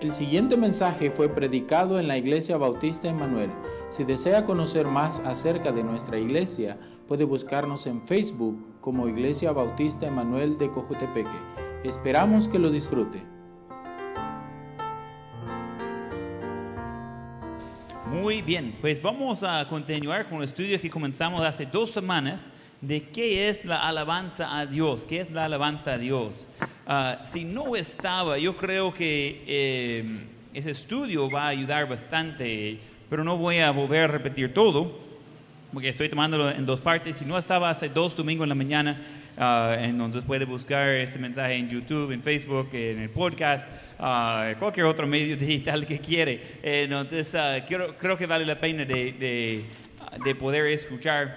El siguiente mensaje fue predicado en la Iglesia Bautista Emanuel. Si desea conocer más acerca de nuestra iglesia, puede buscarnos en Facebook como Iglesia Bautista Emanuel de Cojutepeque. Esperamos que lo disfrute. Muy bien, pues vamos a continuar con el estudio que comenzamos hace dos semanas de qué es la alabanza a Dios, qué es la alabanza a Dios. Ah, si no estaba, yo creo que eh, ese estudio va a ayudar bastante, pero no voy a volver a repetir todo, porque estoy tomándolo en dos partes. Si no estaba hace dos domingos en la mañana, uh, puede buscar ese mensaje en YouTube, en Facebook, en el podcast, uh, cualquier otro medio digital que quiere. Entonces, creo, creo, que vale la pena de, de, de poder escuchar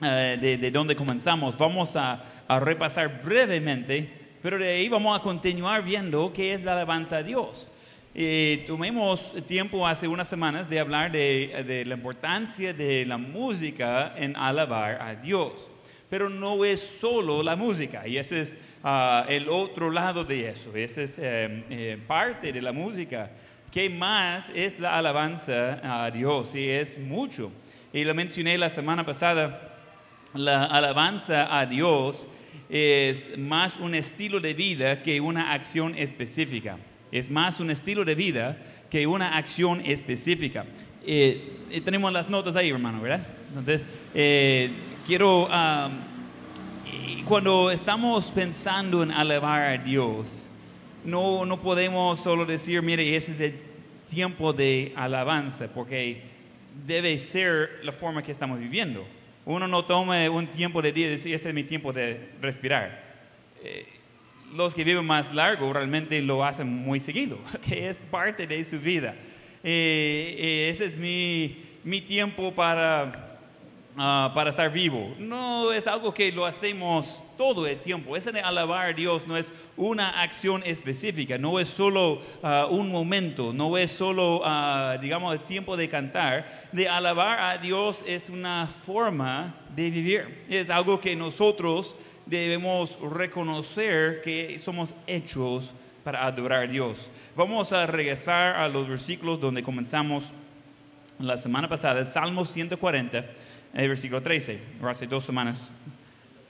de, de dónde comenzamos. Vamos a, a repasar brevemente pero de ahí vamos a continuar viendo qué es la alabanza a Dios. Eh, tuvimos tiempo hace unas semanas de hablar de, de, la importancia de la música en alabar a Dios. Pero no es solo la música, y ese es uh, el otro lado de eso, esa es eh, eh, parte de la música. ¿Qué más es la alabanza a Dios? Y es mucho. Y lo mencioné la semana pasada, la alabanza a Dios es más un estilo de vida que una acción específica. Es más un estilo de vida que una acción específica. Eh, eh, tenemos las notas ahí, hermano, ¿verdad? Entonces, eh, quiero, cuando estamos pensando en alabar a Dios, no, no podemos solo decir, mire, ese es el tiempo de alabanza, porque debe ser la forma que estamos viviendo uno no tome un tiempo de día y decir, ese es mi tiempo de respirar. Eh, los que viven más largo realmente lo hacen muy seguido, que es parte de su vida. Eh, eh, ese es mi, mi tiempo para Ah, para estar vivo. No es algo que lo hacemos todo el tiempo. Ese de alabar a Dios no es una acción específica, no es solo ah, un momento, no es solo, uh, digamos, el tiempo de cantar. De alabar a Dios es una forma de vivir. Es algo que nosotros debemos reconocer que somos hechos para adorar a Dios. Vamos a regresar a los versículos donde comenzamos la semana pasada, Salmo 140 el versículo 13, hace dos semanas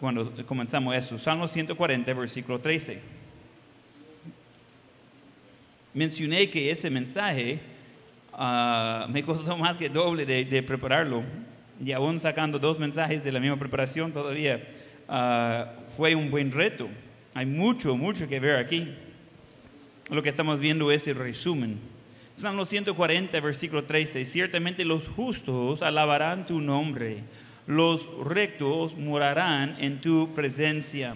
cuando comenzamos eso. Salmo 140, versículo 13. Mencioné que ese mensaje ah, me costó más que doble de, prepararlo y aún sacando dos mensajes de la misma preparación todavía ah, fue un buen reto. Hay mucho, mucho que ver aquí. Lo que estamos viendo es el resumen Salmo 140, versículo 13. Ciertamente los justos alabarán tu nombre, los rectos morarán en tu presencia.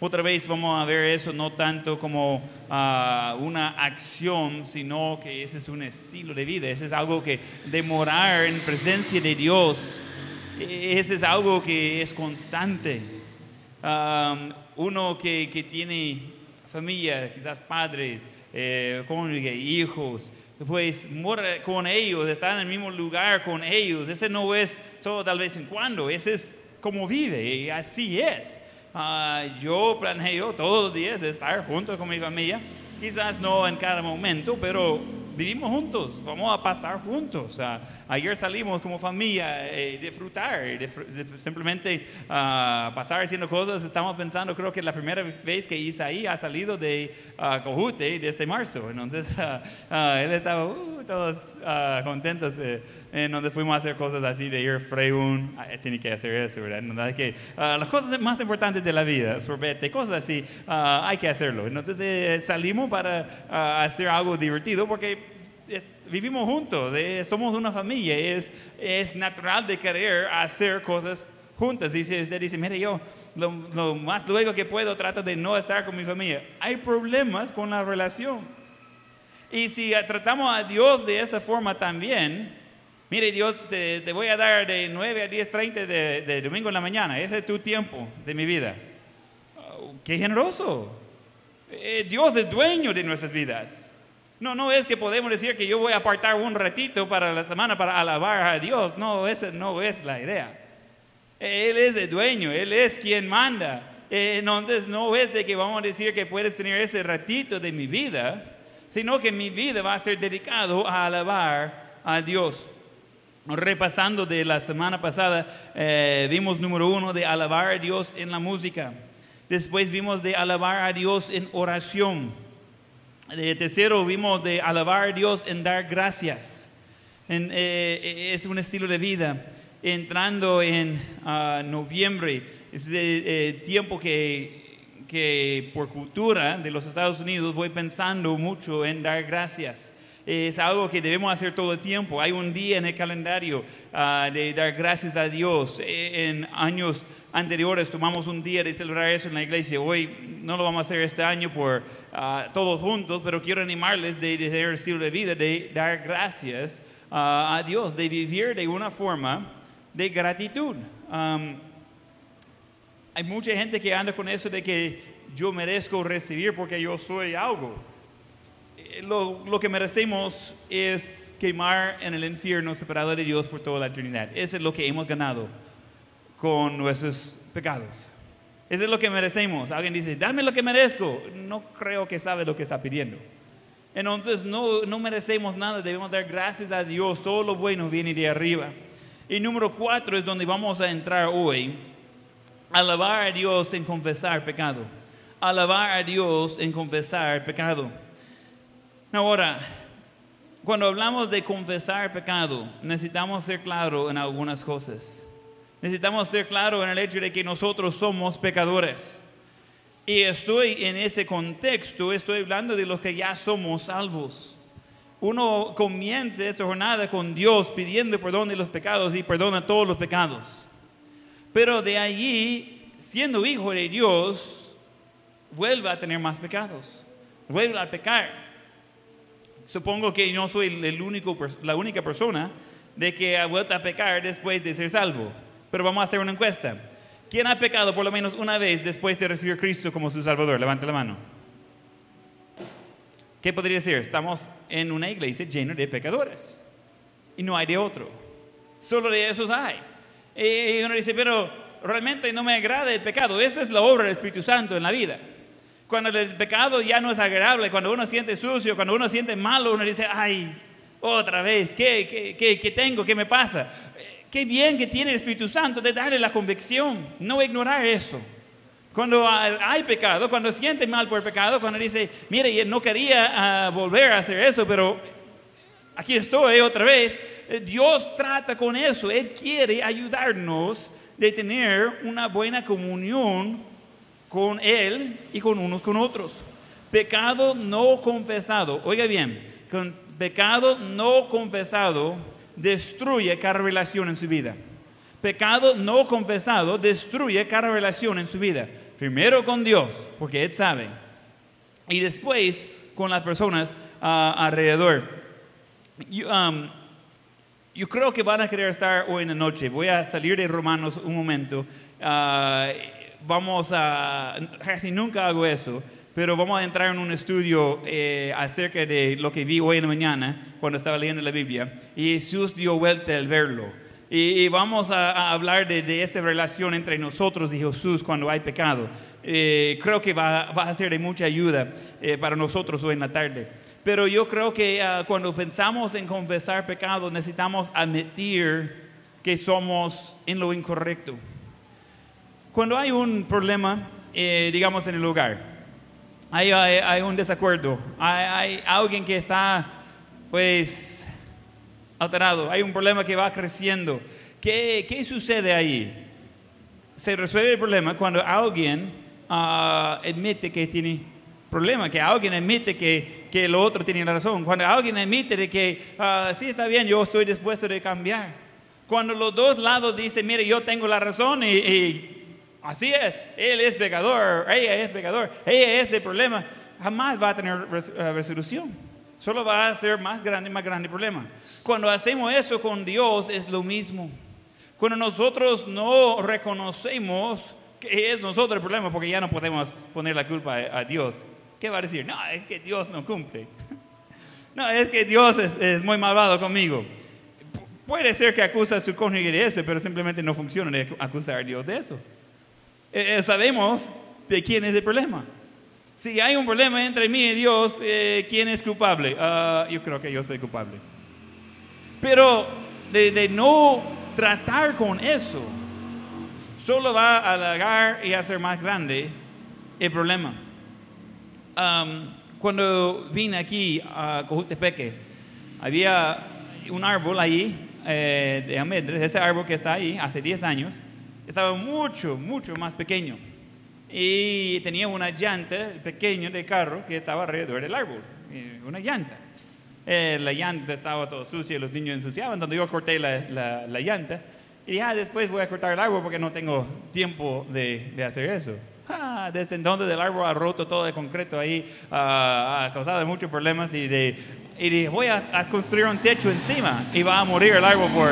Otra vez vamos a ver eso no tanto como ah, una acción, sino que ese es un estilo de vida. Ese es algo que de morar en presencia de Dios, ese es algo que es constante. uno que, que, tiene familia, quizás padres, eh, cónyuge, hijos, pues con ellos, está en el mismo lugar con ellos. Ese no es todo tal vez en cuando, ese es como vive y así es. Ah, yo planeo todos los días estar junto con mi familia, quizás no en cada momento, pero vivimos juntos, vamos a pasar juntos. ayer salimos como familia eh, disfrutar, simplemente uh, pasar haciendo cosas. Estamos pensando, creo que la primera vez que Isaí ha salido de uh, Cojute desde marzo. Entonces, él estaba uh, todos contentos eh, en donde fuimos a hacer cosas así de ir freún, tiene que hacer eso, ¿verdad? que, las cosas más importantes de la vida, sorbete, cosas así, hay que hacerlo. Entonces eh, salimos para hacer algo divertido porque vivimos juntos, somos una familia, es, es natural de querer hacer cosas juntas. Si usted dice, mire, yo lo, más luego que puedo trato de no estar con mi familia, hay problemas con la relación. Y si tratamos a Dios de esa forma también, mire, Dios, te, voy a dar de 9 a 10.30 de, de domingo en la mañana, ese es tu tiempo de mi vida. Oh, qué generoso. Eh, Dios es dueño de nuestras vidas. No, no es que podemos decir que yo voy a apartar un ratito para la semana para alabar a Dios. No, esa no es la idea. Él es el dueño, Él es quien manda. Entonces no es de que vamos a decir que puedes tener ese ratito de mi vida, sino que mi vida va a ser dedicado a alabar a Dios. Repasando de la semana pasada, eh, vimos número uno de alabar a Dios en la música. Después vimos de alabar a Dios en oración. Tercero vimos de alabar a Dios en dar gracias. En, eh, es un estilo de vida. Entrando en ah, noviembre, es el eh, tiempo que, que por cultura de los Estados Unidos voy pensando mucho en dar gracias es algo que debemos hacer todo el tiempo. Hay un día en el calendario ah, de dar gracias a Dios. En años anteriores tomamos un día de celebrar eso en la iglesia. Hoy no lo vamos a hacer este año por ah, todos juntos, pero quiero animarles de, tener el estilo de vida, de dar gracias ah, a Dios, de vivir de una forma de gratitud. hay mucha gente que anda con eso de que yo merezco recibir porque yo soy algo lo, lo, que merecemos es quemar en el infierno separado de Dios por toda la eternidad. Eso es lo que hemos ganado con nuestros pecados. Eso es lo que merecemos. Alguien dice, dame lo que merezco. No creo que sabe lo que está pidiendo. Entonces no, no merecemos nada, debemos dar gracias a Dios. Todo lo bueno viene de arriba. Y número cuatro es donde vamos a entrar hoy. Alabar a Dios en confesar pecado. Alabar a Dios en confesar pecado. Ahora, cuando hablamos de confesar pecado, necesitamos ser claros en algunas cosas. Necesitamos ser claros en el hecho de que nosotros somos pecadores. Y estoy en ese contexto, estoy hablando de los que ya somos salvos. Uno comienza esa jornada con Dios pidiendo perdón de los pecados y perdona todos los pecados. Pero de allí, siendo hijo de Dios, vuelve a tener más pecados. Vuelve a pecar. Supongo que yo soy el único, la única persona de que ha vuelto a pecar después de ser salvo. Pero vamos a hacer una encuesta. ¿Quién ha pecado por lo menos una vez después de recibir Cristo como su Salvador? Levante la mano. ¿Qué podría decir? Estamos en una iglesia llena de pecadores. Y no hay de otro. Solo de esos hay. Y uno dice, pero realmente no me agrada el pecado. Esa es la obra del Espíritu Santo en la vida cuando el pecado ya no es agradable, cuando uno siente sucio, cuando uno siente malo, uno dice, ay, otra vez, ¿qué, qué, qué, tengo? ¿Qué me pasa? Qué bien que tiene el Espíritu Santo de darle la convicción, no ignorar eso. Cuando hay pecado, cuando siente mal por pecado, cuando dice, mire, no quería ah, volver a hacer eso, pero aquí estoy otra vez, eh, Dios trata con eso, Él quiere ayudarnos de tener una buena comunión con Él y con unos con otros. Pecado no confesado, oiga bien, con pecado no confesado destruye cada relación en su vida. Pecado no confesado destruye cada relación en su vida. Primero con Dios, porque Él sabe. Y después con las personas ah, alrededor. Yo, creo que van a querer estar hoy en la noche. Voy a salir de Romanos un momento. Ah, vamos a, casi nunca hago eso, pero vamos a entrar en un estudio eh, acerca de lo que vi hoy en la mañana cuando estaba leyendo la Biblia. Y Jesús dio vuelta al verlo. Y, vamos a, hablar de, de, esta relación entre nosotros y Jesús cuando hay pecado. Eh, creo que va, va, a ser de mucha ayuda eh, para nosotros hoy en la tarde. Pero yo creo que ah, cuando pensamos en confesar pecado necesitamos admitir que somos en lo incorrecto. Cuando hay un problema, eh, digamos, en el lugar, hay, hay, un desacuerdo, hay, alguien que está, pues, alterado, hay un problema que va creciendo. ¿Qué, qué sucede ahí? Se resuelve el problema cuando alguien uh, admite que tiene problema, que alguien admite que, que el otro tiene razón, cuando alguien admite de que, uh, sí, está bien, yo estoy dispuesto de cambiar. Cuando los dos lados dicen, mire, yo tengo la razón y Así es, él es pecador, ella es pecador, ella es de problema, jamás va a tener eh, resolución. Solo va a ser más grande más grande problema. Cuando hacemos eso con Dios es lo mismo. Cuando nosotros no reconocemos que es nosotros el problema, porque ya no podemos poner la culpa a Dios, ¿qué va a decir? No, es que Dios no cumple. No, es que Dios es, es muy malvado conmigo. Puede ser que acusa a su cónyuge de eso, pero simplemente no funciona de acusar a Dios de eso. Eh, eh, sabemos de quién es el problema. Si hay un problema entre mí y Dios, eh, ¿quién es culpable? Ah, yo creo que yo soy culpable. Pero de, no tratar con eso, solo va a alargar y hacer más grande el problema. Am, cuando vine aquí a Cojutepeque, había un árbol ahí de almendres, ese árbol que está ahí hace 10 años, estaba mucho, mucho más pequeño. Y tenía una llanta pequeña de carro que estaba alrededor del árbol, una llanta. Eh, la llanta estaba todo sucia, los niños ensuciaban, entonces yo corté la, la- la llanta y ya después voy a cortar el árbol porque no tengo tiempo de, de hacer eso. Ah, desde entonces el árbol ha roto todo de concreto ahí, ah, ha causado muchos problemas y, de, y voy a, a construir un techo encima y va a morir el árbol por,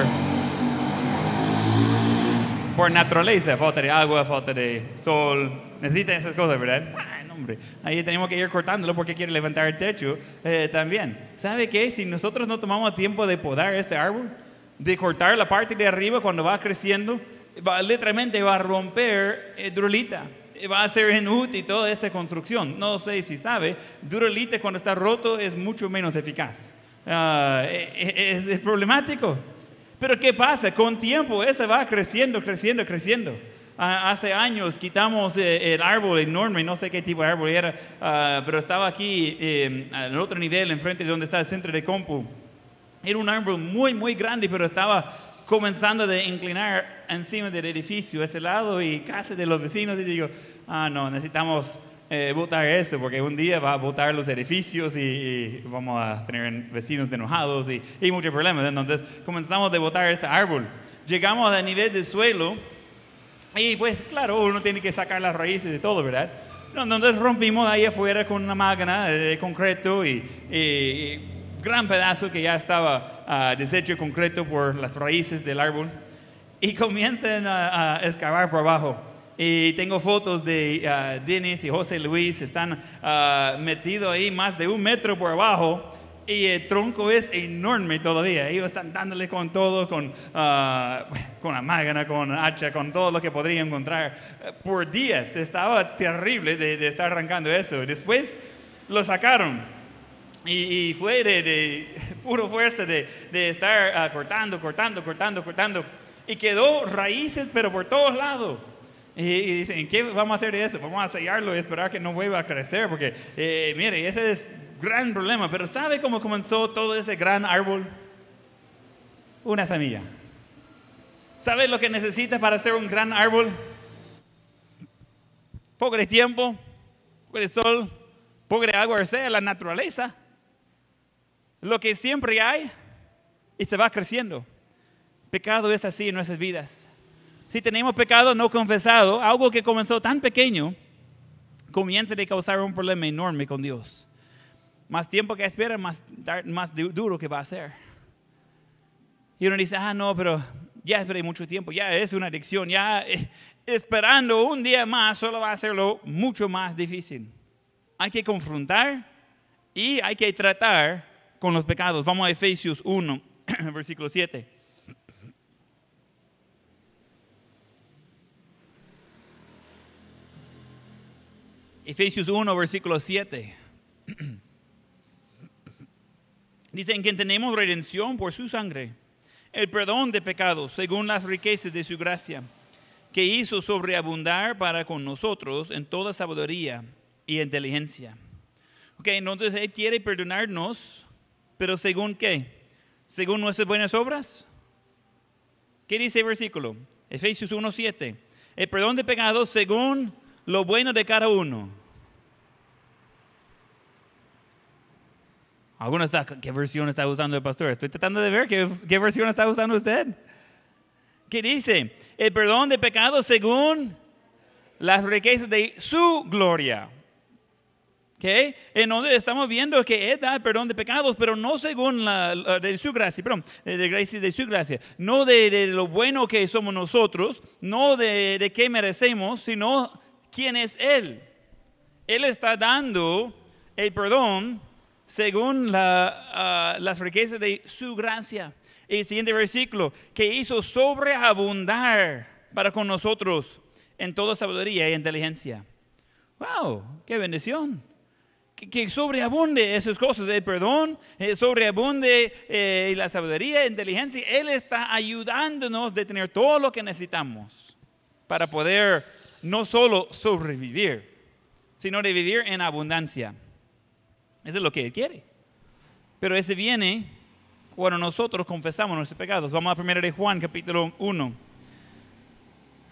por naturaleza, falta de agua, falta de sol, necesita esas cosas, ¿verdad? Hombre, ahí tenemos que ir cortándolo porque quiere levantar el techo eh, también. ¿Sabe qué? Si nosotros no tomamos tiempo de podar este árbol, de cortar la parte de arriba cuando va creciendo, va, literalmente va a romper eh, Va a ser inútil toda esa construcción. No sé si sabe, Duralita cuando está roto es mucho menos eficaz. Ah, eh, es, es problemático. Pero ¿qué pasa? Con tiempo ese va creciendo, creciendo, creciendo. Ah, hace años quitamos eh, el árbol enorme, no sé qué tipo de árbol era, ah, pero estaba aquí eh, al otro nivel, enfrente de donde está el centro de compu. Era un árbol muy, muy grande, pero estaba comenzando a inclinar encima del edificio, ese lado, y casi de los vecinos. Y digo, ah, no, necesitamos eh, botar eso, porque un día va a botar los edificios y, vamos a tener vecinos enojados y, muchos problemas. Entonces comenzamos a botar ese árbol. Llegamos al nivel del suelo y pues claro, uno tiene que sacar las raíces de todo, ¿verdad? Entonces rompimos ahí afuera con una máquina de concreto y, y- gran pedazo que ya estaba ah, deshecho de concreto por las raíces del árbol y comienzan a, a excavar por abajo. Y tengo fotos de ah, Dennis y José Luis, están ah, metidos ahí más de un metro por abajo y el tronco es enorme todavía. Ellos están dándole con todo, con, ah, con la máquina, con hacha, con todo lo que podrían encontrar. Por días estaba terrible de, de estar arrancando eso. Después lo sacaron. Y, y fue de, de puro fuerza de, de estar ah, cortando, cortando, cortando, cortando. Y quedó raíces, pero por todos lados. Y, dicen, ¿qué vamos a hacer de eso? Vamos a sellarlo y esperar que no vuelva a crecer, porque, eh, mire, ese es gran problema. Pero ¿sabe cómo comenzó todo ese gran árbol? Una semilla. ¿Sabe lo que necesita para hacer un gran árbol? Poco de tiempo, poco de sol, poco de agua, o sea, la naturaleza. Lo que siempre hay y se va creciendo. Pecado es así en nuestras vidas. Si tenemos pecado no confesado, algo que comenzó tan pequeño, comienza a causar un problema enorme con Dios. Más tiempo que espera, más, más du- duro que va a ser. Y uno dice, ah, no, pero ya esperé mucho tiempo, ya es una adicción, ya eh, esperando un día más solo va a hacerlo mucho más difícil. Hay que confrontar y hay que tratar con los pecados. Vamos a Efesios 1, versículo 7. Efesios 1, versículo 7. Dice, en quien tenemos redención por su sangre, el perdón de pecados según las riquezas de su gracia, que hizo sobreabundar para con nosotros en toda sabiduría y inteligencia. Ok, entonces Él quiere perdonarnos, pero según qué? Según nuestras buenas obras. ¿Qué dice el versículo? Efesios 1.7. El perdón de pecados según lo bueno de cada uno. Algunos está, ¿qué versión está usando el pastor? Estoy tratando de ver qué, qué versión está usando usted. ¿Qué dice? El perdón de pecados según las riquezas de su gloria. ¿Ok? Entonces estamos viendo que Él da perdón de pecados, pero no según la, la- de su gracia, perdón, de gracia de su gracia, no de, de lo bueno que somos nosotros, no de, de qué merecemos, sino quién es Él. Él está dando el perdón según la, ah, las riquezas de su gracia. El siguiente versículo, que hizo sobreabundar para con nosotros en toda sabiduría e inteligencia. wow, qué bendición. Que, sobreabunde esas cosas, el perdón, eh, sobreabunde eh, la sabiduría, inteligencia. Él está ayudándonos de tener todo lo que necesitamos para poder no solo sobrevivir, sino vivir en abundancia. Eso es lo que Él quiere. Pero ese viene cuando nosotros confesamos nuestros pecados. Vamos a 1 de Juan, capítulo 1.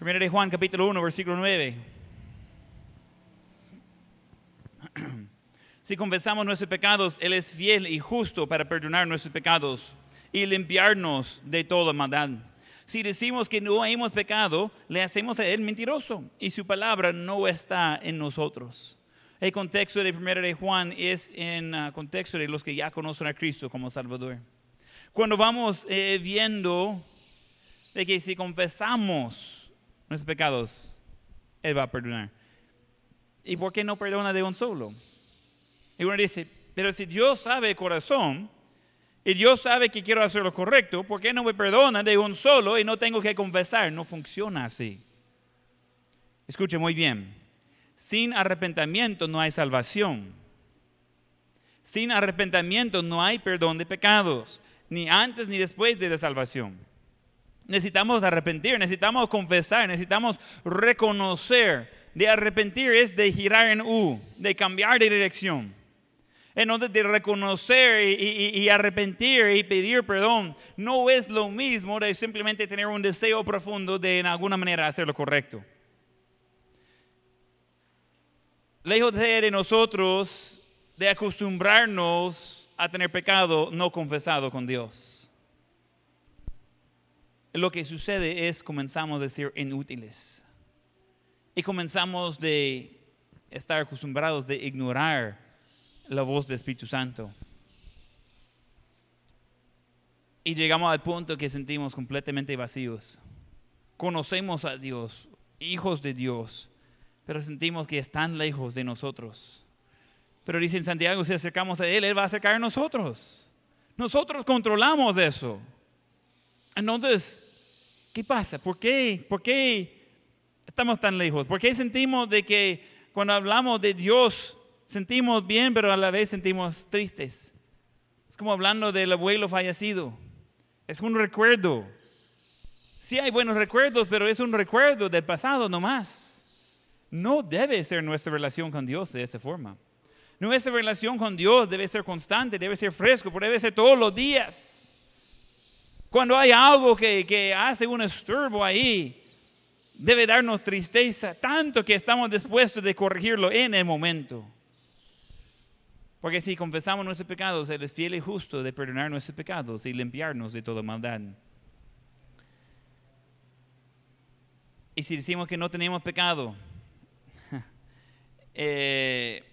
1 de Juan, capítulo 1, versículo 9. Si confesamos nuestros pecados, Él es fiel y justo para perdonar nuestros pecados y limpiarnos de toda maldad. Si decimos que no hemos pecado, le hacemos a Él mentiroso y su palabra no está en nosotros. El contexto de 1 de Juan es en el contexto de los que ya conocen a Cristo como Salvador. Cuando vamos eh, viendo de que si confesamos nuestros pecados, Él va a perdonar. ¿Y por qué no perdona de un solo? Y uno dice, pero si Dios sabe el corazón y Dios sabe que quiero hacer lo correcto, ¿por qué no me perdona de un solo y no tengo que confesar? No funciona así. Escuche muy bien. Sin arrepentimiento no hay salvación. Sin arrepentimiento no hay perdón de pecados, ni antes ni después de la salvación. Necesitamos arrepentir, necesitamos confesar, necesitamos reconocer. De arrepentir es de girar en U, de cambiar de dirección en donde de reconocer y, arrepentir y pedir perdón, no es lo mismo de simplemente tener un deseo profundo de en alguna manera hacer lo correcto. Lejos de nosotros de acostumbrarnos a tener pecado no confesado con Dios. Lo que sucede es comenzamos a ser inútiles y comenzamos de estar acostumbrados de ignorar la voz del Espíritu Santo. Y llegamos al punto que sentimos completamente vacíos. Conocemos a Dios, hijos de Dios, pero sentimos que están lejos de nosotros. Pero dice en Santiago, si acercamos a Él, Él va a acercar a nosotros. Nosotros controlamos eso. Entonces, ¿qué pasa? ¿Por qué? ¿Por qué estamos tan lejos? ¿Por qué sentimos de que cuando hablamos de Dios sentimos bien, pero a la vez sentimos tristes. Es como hablando del abuelo fallecido. Es un recuerdo. Sí hay buenos recuerdos, pero es un recuerdo del pasado nomás. No debe ser nuestra relación con Dios de esa forma. Nuestra relación con Dios debe ser constante, debe ser fresco, pero debe ser todos los días. Cuando hay algo que, que hace un estorbo ahí, debe darnos tristeza, tanto que estamos dispuestos de corregirlo en el momento. Porque si confesamos nuestros pecados, Él es fiel y justo de perdonar nuestros pecados y limpiarnos de toda maldad. Y si decimos que no tenemos pecado, eh,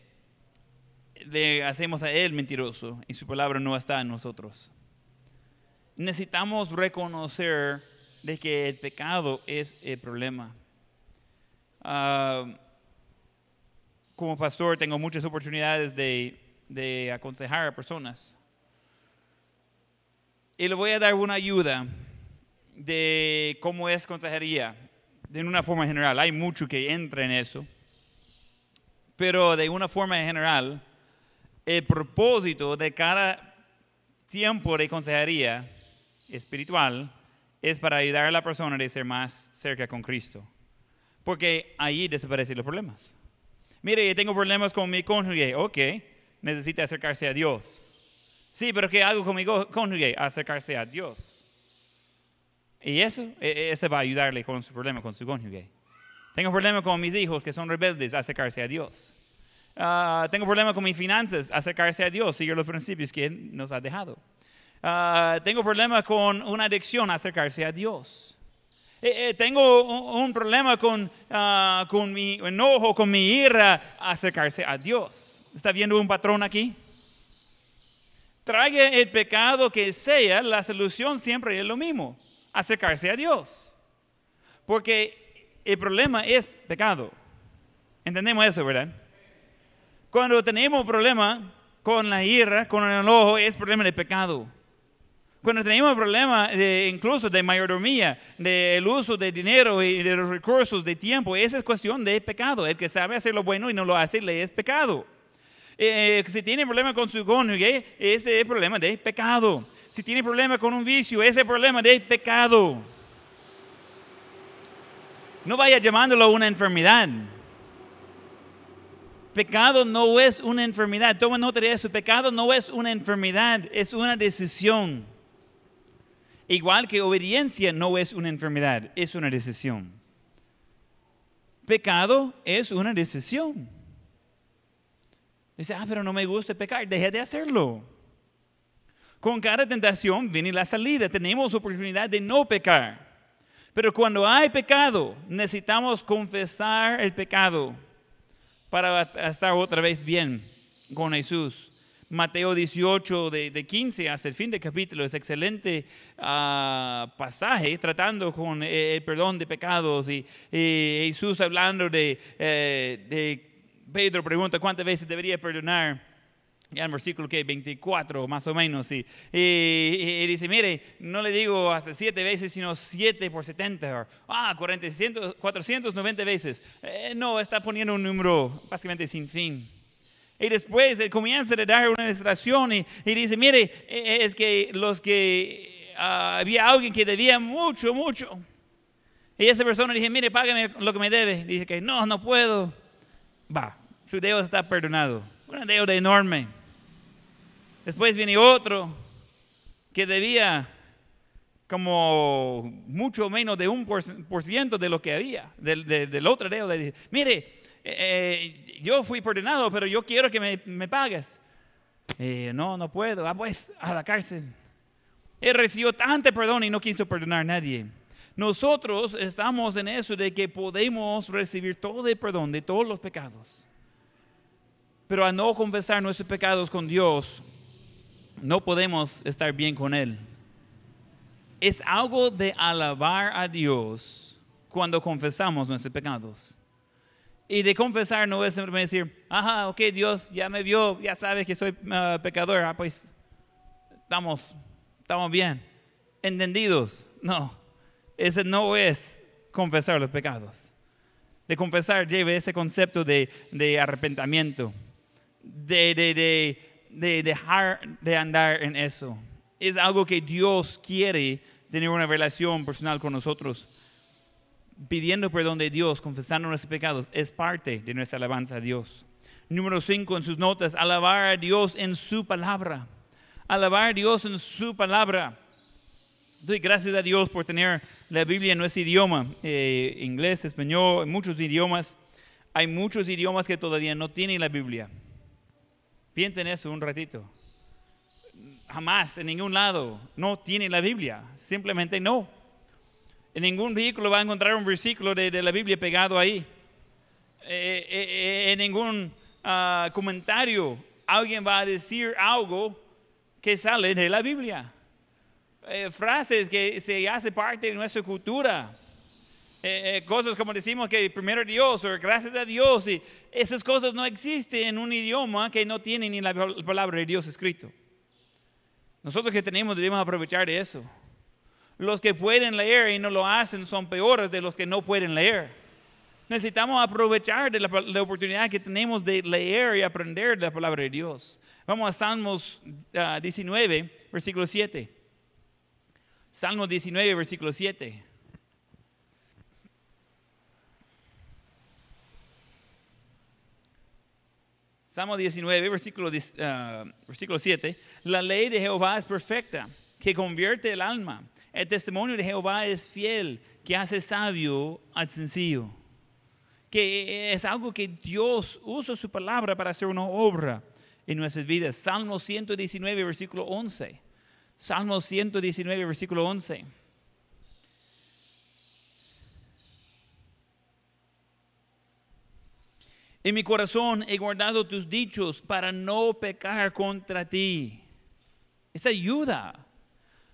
le hacemos a Él mentiroso y su palabra no está en nosotros. Necesitamos reconocer de que el pecado es el problema. Ah, como pastor tengo muchas oportunidades de de aconsejar a personas. Y le voy a dar una ayuda de cómo es consejería, de una forma general. Hay mucho que entra en eso. Pero de una forma general, el propósito de cada tiempo de consejería espiritual es para ayudar a la persona a ser más cerca con Cristo. Porque ahí desaparecen los problemas. Mire, tengo problemas con mi cónyuge. Ok, necesita acercarse a Dios. Sí, pero ¿qué hago con mi cónyuge? Acercarse a Dios. Y eso, e, e, ese va a ayudarle con su problema con su cónyuge. Tengo problemas con mis hijos que son rebeldes, acercarse a Dios. Ah, tengo problemas con mis finanzas, acercarse a Dios, seguir los principios que Él nos ha dejado. Ah, tengo problemas con una adicción, acercarse a Dios. Eh, eh, tengo un, problema con, ah, con mi enojo, con mi ira, acercarse a Dios. ¿Está viendo un patrón aquí? Traiga el pecado que sea, la solución siempre es lo mismo, acercarse a Dios. Porque el problema es pecado. Entendemos eso, ¿verdad? Cuando tenemos problema con la ira, con el enojo, es problema de pecado. Cuando tenemos problemas de, incluso de mayordomía, del uso de dinero y de los recursos de tiempo, esa es cuestión de pecado. El que sabe hacer lo bueno y no lo hace, le es pecado. Eh, si tiene problema con su cónyuge, ese es problema de pecado. Si tiene problema con un vicio, ese es problema de pecado. No vaya llamándolo una enfermedad. Pecado no es una enfermedad. Toma nota de eso. Pecado no es una enfermedad, es una decisión. Igual que obediencia no es una enfermedad, es una decisión. Pecado es una decisión. Dice, ah, pero no me gusta pecar, deje de hacerlo. Con cada tentación viene la salida, tenemos oportunidad de no pecar. Pero cuando hay pecado, necesitamos confesar el pecado para estar otra vez bien con Jesús. Mateo 18, de, 15 hasta el fin del capítulo, es excelente ah, pasaje tratando con el perdón de pecados y, Jesús hablando de, eh, de Pedro pregunta cuántas veces debería perdonar. Ya en versículo que 24 más o menos. Y, y, dice, mire, no le digo hasta siete veces, sino siete por 70. ah, 400, 490 veces. Eh, no, está poniendo un número básicamente sin fin. Y después él comienza a dar una ilustración y, dice, mire, eh, es que los que ah, había alguien que debía mucho, mucho. Y esa persona dice, mire, págame lo que me debe. Dice que no, no puedo va, su deuda está perdonado. Una deuda enorme. Después viene otro que debía como mucho menos de un por, ciento de lo que había, del, otro deuda. Mire, eh, yo fui perdonado, pero yo quiero que me, pagues. No, no puedo. Ah, pues, a la cárcel. Él recibió tanto perdón y no quiso perdonar a nadie. Nosotros estamos en eso de que podemos recibir todo el perdón de todos los pecados. Pero a no confesar nuestros pecados con Dios, no podemos estar bien con Él. Es algo de alabar a Dios cuando confesamos nuestros pecados. Y de confesar no es simplemente decir, ajá, ok, Dios ya me vio, ya sabe que soy ah, pecador, ah, pues estamos, estamos bien, entendidos. No, ese no es confesar los pecados. De confesar lleva ese concepto de, de arrepentimiento, de, de, de, dejar de andar en eso. Es algo que Dios quiere tener una relación personal con nosotros. Pidiendo perdón de Dios, confesando nuestros pecados, es parte de nuestra alabanza a Dios. Número cinco en sus notas, alabar a Dios en su palabra. Alabar a Dios en su palabra. Doy gracias a Dios por tener la Biblia en nuestro idioma, eh, inglés, español, muchos idiomas. Hay muchos idiomas que todavía no tienen la Biblia. Piensen eso un ratito. Jamás, en ningún lado, no tienen la Biblia. Simplemente no. En ningún vehículo va a encontrar un versículo de, la Biblia pegado ahí. Eh, eh, en ningún ah, comentario alguien va a decir algo que sale de la Biblia. Eh, frases que se hace parte de nuestra cultura. Eh, eh, cosas como decimos que primero Dios gracias a Dios. Y esas cosas no existen en un idioma que no tiene ni la palabra de Dios escrito. Nosotros que tenemos debemos aprovechar de eso. Los que pueden leer y no lo hacen son peores de los que no pueden leer. Necesitamos aprovechar de la, oportunidad que tenemos de leer y aprender de la palabra de Dios. Vamos a Salmos 19, ah, versículo 7. Salmo 19, versículo 7. Salmo 19, versículo, ah, versículo 7. La ley de Jehová es perfecta, que convierte el alma. El testimonio de Jehová es fiel, que hace sabio al sencillo. Que es algo que Dios usa su palabra para hacer una obra en nuestras vidas. Salmo 119, versículo 11. Salmo 119, versículo 11. En mi corazón he guardado tus dichos para no pecar contra ti. Esa ayuda.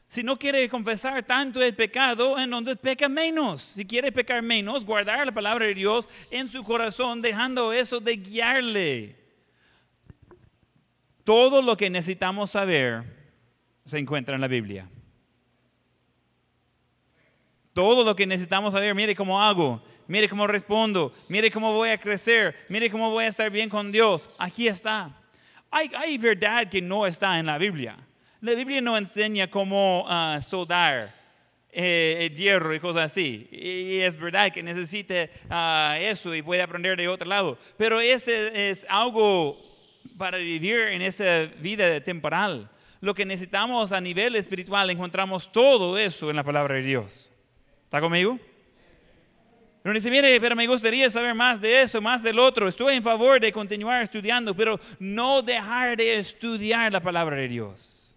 Si no quiere confesar tanto el pecado, entonces peca menos. Si quiere pecar menos, guardar la palabra de Dios en su corazón, dejando eso de guiarle. Todo lo que necesitamos saber se encuentra en la Biblia. Todo lo que necesitamos saber, mire cómo hago, mire cómo respondo, mire cómo voy a crecer, mire cómo voy a estar bien con Dios. Aquí está. Hay, verdad que no está en la Biblia. La Biblia no enseña cómo uh, soldar eh, el hierro y cosas así. Y es verdad que necesita uh, eso y puede aprender de otro lado. Pero ese es algo para vivir en esa vida temporal. Lo que necesitamos a nivel espiritual, encontramos todo eso en la palabra de Dios. ¿Está conmigo? Pero dice, mire, pero me gustaría saber más de eso, más del otro. Estoy en favor de continuar estudiando, pero no dejar de estudiar la palabra de Dios.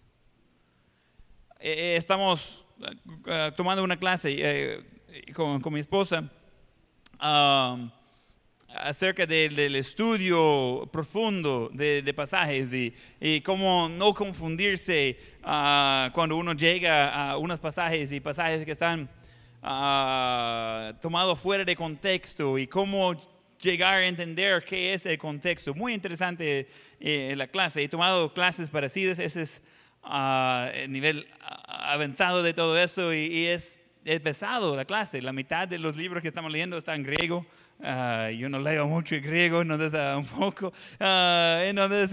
Eh, eh, estamos uh, tomando una clase eh, con, con, mi esposa um, acerca de, del estudio profundo de, de pasajes y, y, cómo no confundirse uh, cuando uno llega a unos pasajes y pasajes que están uh, tomado fuera de contexto y cómo llegar a entender qué es el contexto. Muy interesante eh, la clase. He tomado clases parecidas, ese es uh, el nivel avanzado de todo eso y, y es, es, pesado la clase. La mitad de los libros que estamos leyendo están en griego. Uh, yo no leo mucho griego, entonces uh, un poco. entonces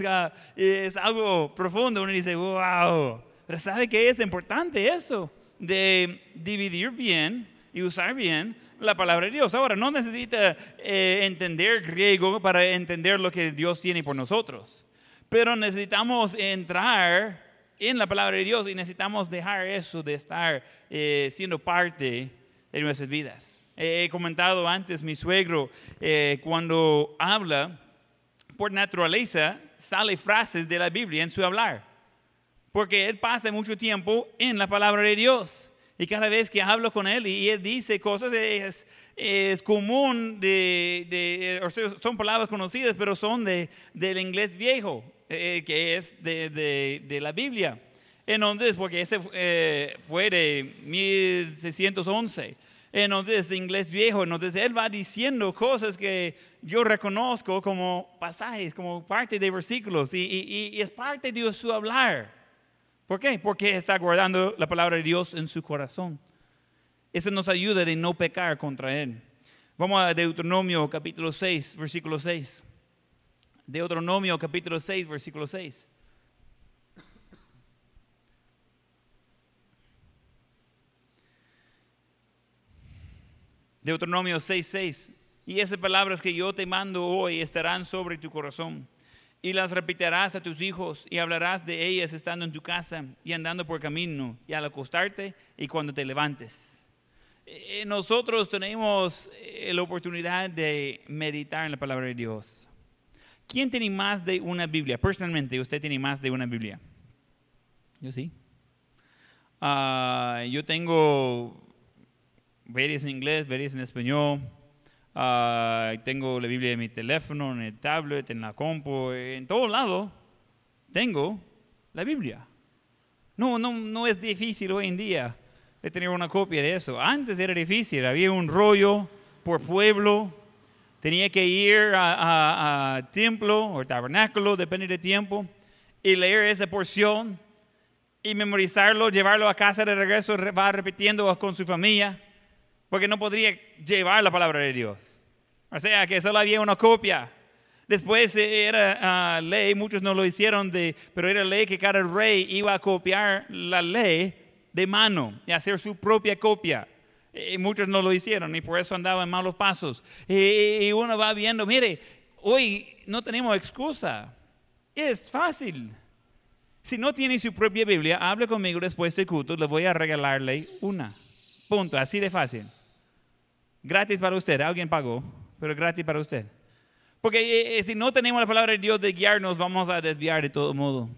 es algo profundo. Uno dice, wow. Pero ¿sabe qué es importante eso? De dividir bien y usar bien la palabra de Dios. Ahora, no necesita eh, entender griego para entender lo que Dios tiene por nosotros, pero necesitamos entrar en la palabra de Dios y necesitamos dejar eso de estar eh, siendo parte de nuestras vidas. he comentado antes, mi suegro, eh, cuando habla, por naturaleza, sale frases de la Biblia en su hablar porque él pasa mucho tiempo en la palabra de Dios. Y cada vez que hablo con él y él dice cosas, es, es común, de, de, son palabras conocidas, pero son de, del inglés viejo, eh, que es de, de, la Biblia. Entonces, porque ese eh, fue de 1611. Entonces, inglés viejo. Entonces, él va diciendo cosas que yo reconozco como pasajes, como parte de versículos. Y, y, y es parte de su hablar. ¿Por qué? Porque está guardando la palabra de Dios en su corazón. Eso nos ayuda de no pecar contra Él. Vamos a Deuteronomio capítulo 6, versículo 6. Deuteronomio capítulo 6, versículo 6. Deuteronomio 6, 6. Y esas palabras que yo te mando hoy estarán sobre tu corazón y las repetirás a tus hijos y hablarás de ellas estando en tu casa y andando por camino y al acostarte y cuando te levantes. Eh, nosotros tenemos eh, la oportunidad de meditar en la palabra de Dios. ¿Quién tiene más de una Biblia? Personalmente, ¿usted tiene más de una Biblia? Yo sí. Uh, yo tengo varias en inglés, varias en español. Uh, tengo la Biblia en mi teléfono, en el tablet, en la compu, en todo lado. Tengo la Biblia. No, no, no es difícil hoy en día de tener una copia de eso. Antes era difícil, había un rollo por pueblo, tenía que ir a, a templo o tabernáculo, depende del tiempo, y leer esa porción y memorizarlo, llevarlo a casa de regreso, va repitiendo con su familia porque no podría llevar la palabra de Dios. O sea, que solo había una copia. Después era uh, ley, muchos no lo hicieron, de, pero era ley que cada rey iba a copiar la ley de mano y hacer su propia copia. Y muchos no lo hicieron y por eso andaban malos pasos. Y, y uno va viendo, mire, hoy no tenemos excusa. Es fácil. Si no tiene su propia Biblia, hable conmigo después de culto, le voy a regalarle una. Punto, así de fácil. Gratis para usted, alguien pagó, pero gratis para usted. Porque eh, eh, si no tenemos la palabra de Dios de guiarnos, vamos a desviar de todo modo.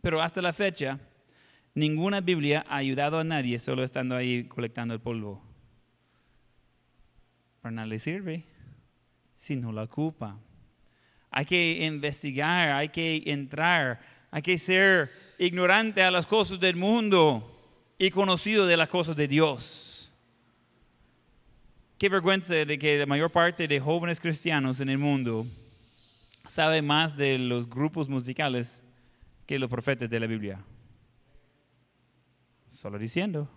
Pero hasta la fecha, ninguna Biblia ha ayudado a nadie solo estando ahí colectando el polvo. Para nada le sirve si no la ocupa. Hay que investigar, hay que entrar, hay que ser ignorante a las cosas del mundo y conocido de las cosas de Dios. Qué vergüenza de que la mayor parte de jóvenes cristianos en el mundo sabe más de los grupos musicales que los profetas de la Biblia. Solo diciendo.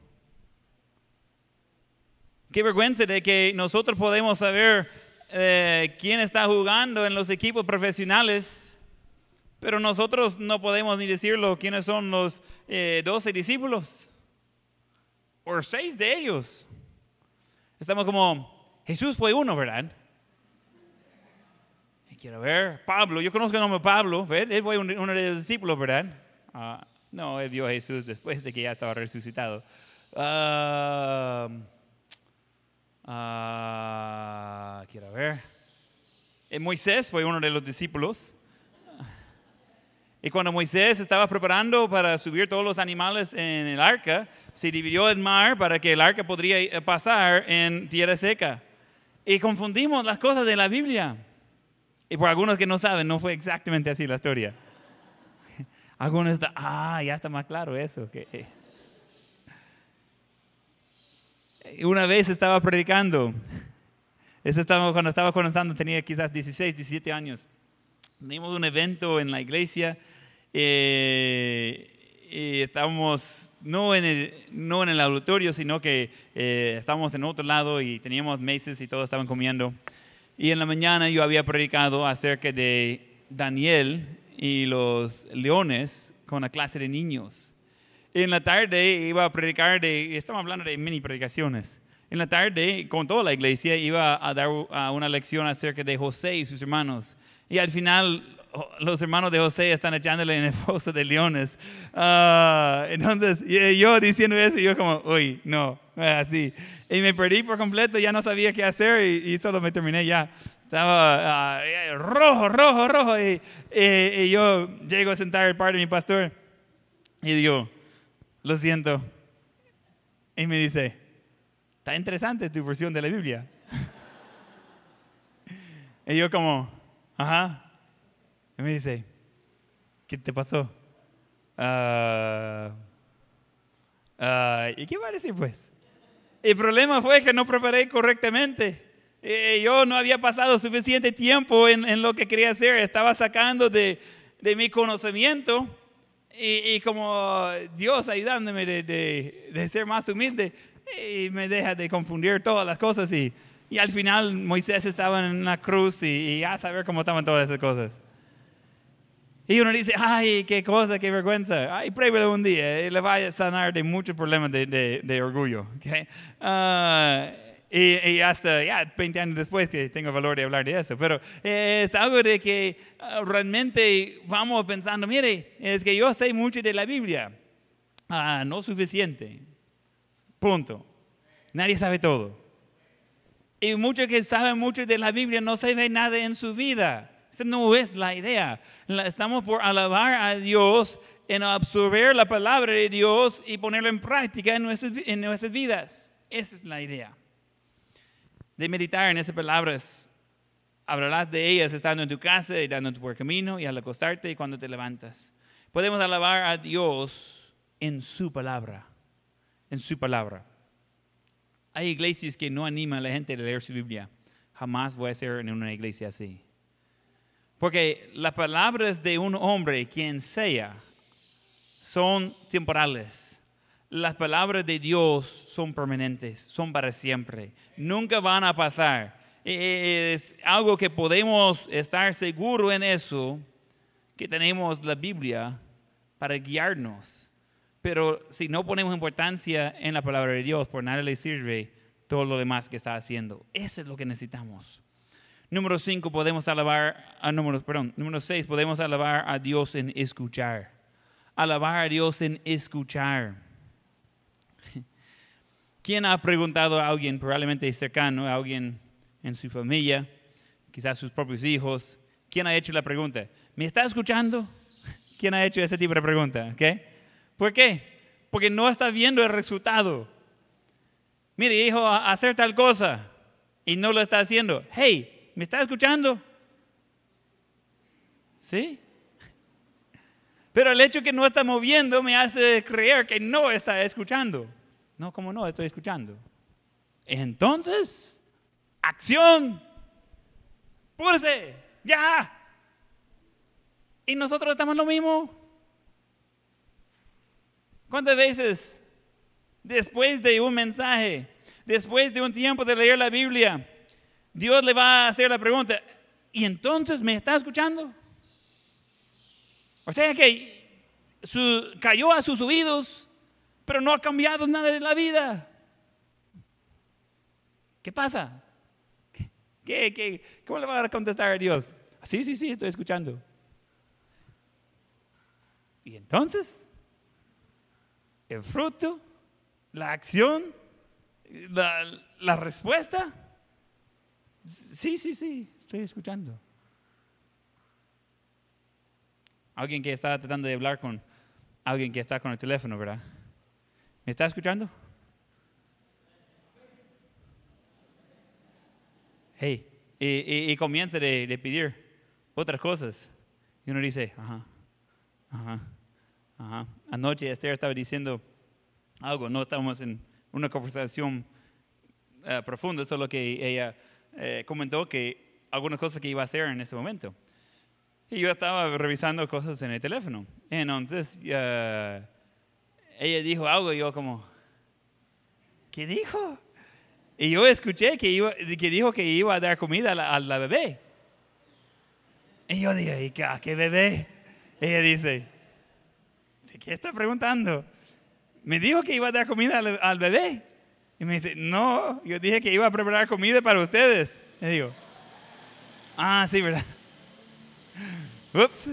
Qué vergüenza de que nosotros podemos saber eh, quién está jugando en los equipos profesionales, pero nosotros no podemos ni decirlo quiénes son los eh, 12 discípulos o seis de ellos. Estamos como, Jesús fue uno, ¿verdad? Quiero ver, Pablo, yo conozco el nombre Pablo, él fue uno de los discípulos, ¿verdad? Ah, no, él vio a Jesús después de que ya estaba resucitado. Ah, ah, quiero ver. Eh, Moisés fue uno de los discípulos. Y cuando Moisés estaba preparando para subir todos los animales en el arca, se dividió el mar para que el arca podría eh, pasar en tierra seca. Y confundimos las cosas de la Biblia. Y por algunos que no saben, no fue exactamente así la historia. Algunos están, ah, ya está más claro eso. Que... Eh". Una vez estaba predicando, eso estaba, cuando estaba comenzando, tenía quizás 16, 17 años. Teníamos un evento en la iglesia eh, y estábamos no en, el, no en el auditorio, sino que eh, estábamos en otro lado y teníamos meses y todos estaban comiendo. Y en la mañana yo había predicado acerca de Daniel y los leones con la clase de niños. En la tarde iba a predicar de, estamos hablando de mini predicaciones. En la tarde, con toda la iglesia, iba a dar una lección acerca de José y sus hermanos. Y al final los hermanos de José están echándole en el foso de leones. Uh, entonces, yo diciendo eso, yo como, uy, no, así. Y me perdí por completo, ya no sabía qué hacer y, solo me terminé ya. Estaba uh, rojo, rojo, rojo. Y, y, yo llego a sentar el par de mi pastor y digo, lo siento. Y me dice, está interesante tu versión de la Biblia. y yo como, ajá, y me dice, ¿qué te pasó? Ah, ah, ¿Y qué va a decir pues? El problema fue que no preparé correctamente. Eh, yo no había pasado suficiente tiempo en, lo que quería hacer. Estaba sacando de, mi conocimiento y, como Dios ayudándome de, ser más humilde y me deja de confundir todas las cosas. Y, y al final Moisés estaba en una cruz y, y a saber cómo estaban todas esas cosas. Y uno dice, ay, qué cosa, qué vergüenza. Ay, pruébelo un día y le va a sanar de muchos problemas de, de, orgullo. Okay? Ah, y, hasta ya 20 años después que tengo valor de hablar de eso. Pero es algo de que ah, realmente vamos pensando, mire, es que yo sé mucho de la Biblia. Ah, no suficiente. Punto. Nadie sabe todo. Y muchos que saben mucho de la Biblia no saben nada en su vida. Esa no es la idea. Estamos por alabar a Dios en absorber la palabra de Dios y ponerlo en práctica en nuestras, en nuestras vidas. Esa es la idea. De meditar en esas palabras. Hablarás de ellas estando en tu casa y dando tu camino y al acostarte y cuando te levantas. Podemos alabar a Dios en su palabra. En su palabra. Hay iglesias que no animan a la gente a leer su Biblia. Jamás voy a ser en una iglesia así. Porque las palabras de un hombre, quien sea, son temporales. Las palabras de Dios son permanentes, son para siempre. Nunca van a pasar. Es algo que podemos estar seguros en eso, que tenemos la Biblia para guiarnos. Pero si no ponemos importancia en la palabra de Dios, por nada le sirve todo lo demás que está haciendo. Eso es lo que necesitamos. Número 5, podemos alabar, a número, perdón, número 6, podemos alabar a Dios en escuchar. Alabar a Dios en escuchar. ¿Quién ha preguntado a alguien probablemente cercano, a alguien en su familia, quizás sus propios hijos? ¿Quién ha hecho la pregunta? ¿Me está escuchando? ¿Quién ha hecho ese tipo de pregunta? ¿Por qué? Porque no está viendo el resultado. Mire, hijo, hacer tal cosa y no lo está haciendo. Hey, ¿Me está escuchando? ¿Sí? Pero el hecho que no está moviendo me hace creer que no está escuchando. No, como no, estoy escuchando. Entonces, acción. Púrese, ya. Y nosotros estamos lo mismo. ¿Cuántas veces después de un mensaje después de un tiempo de leer la Biblia, Dios le va a hacer la pregunta, ¿y entonces me está escuchando? O sea que cayó a sus oídos, pero no ha cambiado nada de la vida. ¿Qué pasa? ¿Qué, qué, cómo le va a contestar a Dios? Sí, sí, sí, estoy escuchando. Y entonces, el fruto, la acción, la, la respuesta, sí, sí, sí, estoy escuchando. Alguien que está tratando de hablar con alguien que está con el teléfono, ¿verdad? ¿Me está escuchando? Hey, y, comienza de, pedir otras cosas. Y uno dice, ajá, ajá, ajá. Anoche Esther estaba diciendo algo, no estamos en una conversación uh, profunda, solo que ella eh, comentó que algunas cosas que iba a hacer en ese momento. Y yo estaba revisando cosas en el teléfono. Entonces, ella dijo algo y yo como, ¿qué dijo? Y yo escuché que, iba, que dijo que iba a dar comida a la, bebé. Y yo dije, ¿y qué, bebé? Ella dice, ¿de qué está preguntando? Me dijo que iba a dar comida al, al, bebé. Y me dice, no, yo dije que iba a preparar comida para ustedes. Y digo, ah, sí, ¿verdad? Ups.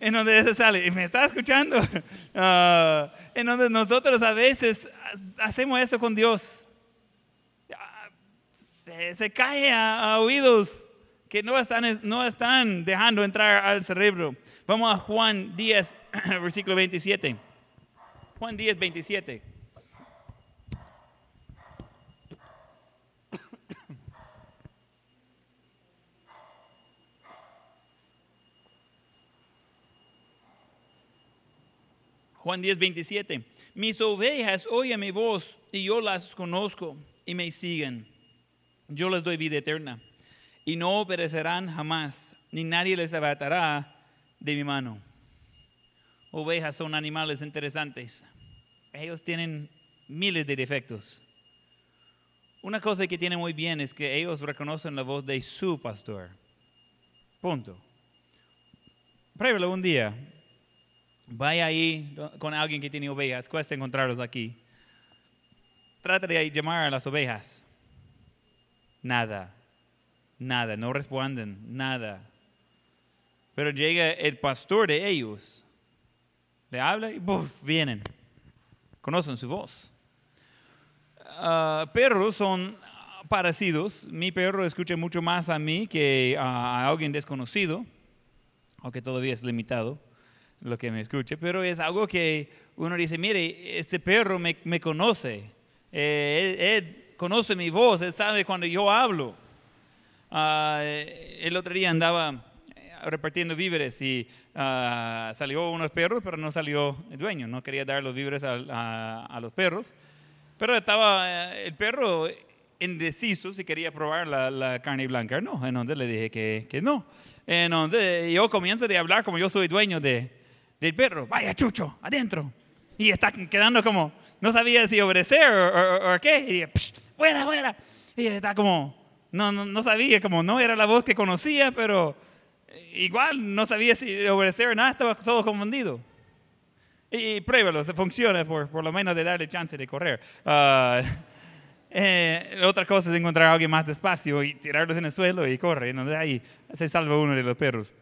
En donde se sale, y me está escuchando. Ah, en donde nosotros a veces hacemos eso con Dios. Se, cae a, oídos que no están, no están dejando entrar al cerebro. Vamos a Juan 10, versículo 27. Juan 10, 27. Juan 10, 27. Mis ovejas oyen mi voz y yo las conozco y me siguen. Yo les doy vida eterna y no perecerán jamás, ni nadie les abatará de mi mano. Ovejas son animales interesantes. Ellos tienen miles de defectos. Una cosa que tienen muy bien es que ellos reconocen la voz de su pastor. Punto. Pruébelo un día. Vaya ahí con alguien que tiene ovejas, cuesta encontrarlos aquí. Trata de llamar a las ovejas. Nada, nada, no responden, nada. Pero llega el pastor de ellos, le habla y vienen. Conocen su voz. Ah, perros son parecidos. Mi perro escucha mucho más a mí que a alguien desconocido, aunque todavía es limitado lo que me escuche, pero es algo que uno dice, mire, este perro me, me conoce, eh, él, conoce mi voz, él sabe cuando yo hablo. Ah, el otro día andaba eh, repartiendo víveres y uh, salió unos perros, pero no salió el dueño, no quería dar los víveres a, a, los perros, pero estaba eh, el perro indeciso si quería probar la, la carne blanca. No, entonces le dije que, que no. Entonces yo comienzo a hablar como yo soy dueño de, del perro, vaya chucho, adentro. Y está quedando como, no sabía si obedecer o, qué. Y fuera, fuera. Y está como, no, no, no, sabía, como no era la voz que conocía, pero igual no sabía si obedecer o nada, estaba todo confundido. Y, pruébalo, se funciona por, por lo menos de darle chance de correr. Uh, otra cosa es encontrar a alguien más despacio y tirarlos en el suelo y corre. ¿no? Ahí se salva uno de los perros.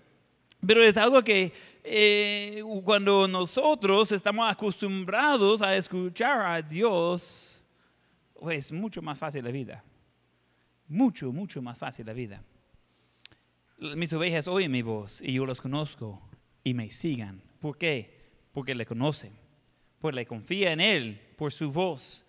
Pero es algo que eh, cuando nosotros estamos acostumbrados a escuchar a Dios, pues es mucho más fácil la vida. Mucho, mucho más fácil la vida. Mis ovejas oyen mi voz y yo los conozco y me sigan. ¿Por qué? Porque le conocen, porque le confía en Él, por su voz.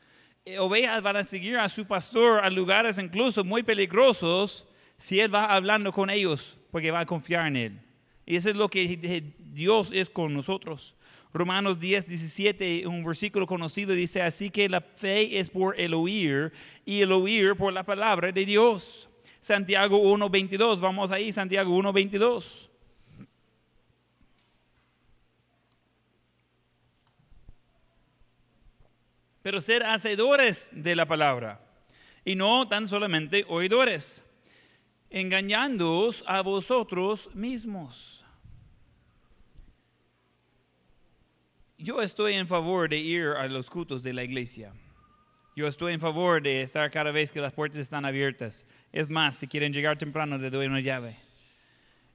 Eh, ovejas van a seguir a su pastor a lugares incluso muy peligrosos si Él va hablando con ellos, porque va a confiar en Él. Y eso es lo que Dios es con nosotros. Romanos 10, 17, un versículo conocido dice, así que la fe es por el oír y el oír por la palabra de Dios. Santiago 1, 22, vamos ahí, Santiago 1, 22. pero ser hacedores de la palabra y no tan solamente oidores, engañándoos a vosotros mismos. Yo estoy en favor de ir a los cultos de la iglesia. Yo estoy en favor de estar cada vez que las puertas están abiertas. Es más, si quieren llegar temprano, les doy una llave.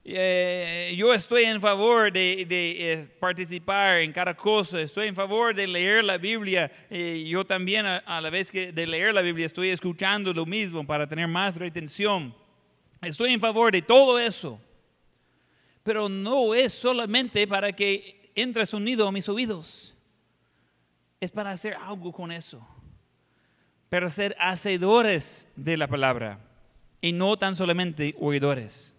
Eh, yo estoy en favor de, eh, participar en cada cosa, estoy en favor de leer la Biblia. Eh, yo también a, la vez que de leer la Biblia estoy escuchando lo mismo para tener más retención. Estoy en favor de todo eso. Pero no es solamente para que entre sonido a mis oídos. Es para hacer algo con eso. Pero ser hacedores de la palabra y no tan solamente oidores.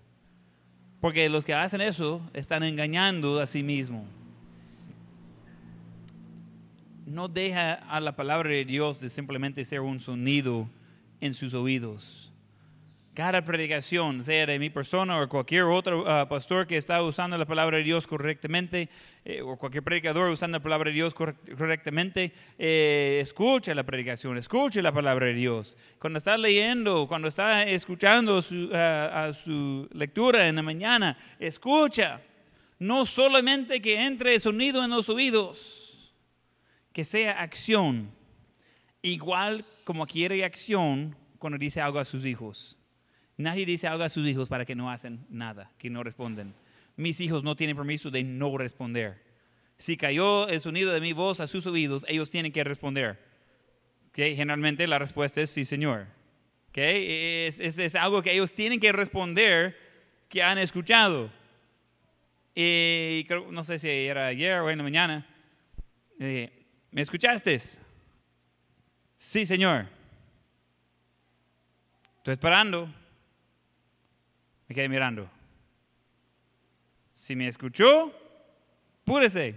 Porque los que hacen eso están engañando a sí mismos. No deja a la palabra de Dios de simplemente ser un sonido en sus oídos cada predicación, sea de mi persona o cualquier otro ah, pastor que está usando la palabra de Dios correctamente, eh, o cualquier predicador usando la palabra de Dios correctamente, eh, escucha la predicación, escuche la palabra de Dios. Cuando está leyendo, cuando está escuchando su, ah, a su lectura en la mañana, escucha. No solamente que entre sonido en los oídos, que sea acción, igual como quiere acción cuando dice algo a sus hijos Nadie dice algo a sus hijos para que no hacen nada, que no responden. Mis hijos no tienen permiso de no responder. Si cayó el sonido de mi voz a sus oídos, ellos tienen que responder. ¿Okay? Generalmente la respuesta es sí, Señor. ¿Okay? Es, es, algo que ellos tienen que responder que han escuchado. Y no sé si era ayer o en la mañana. Eh, ¿Me escuchaste? Sí, Señor. Estoy esperando. Me quedé mirando. Si me escuchó, púrese,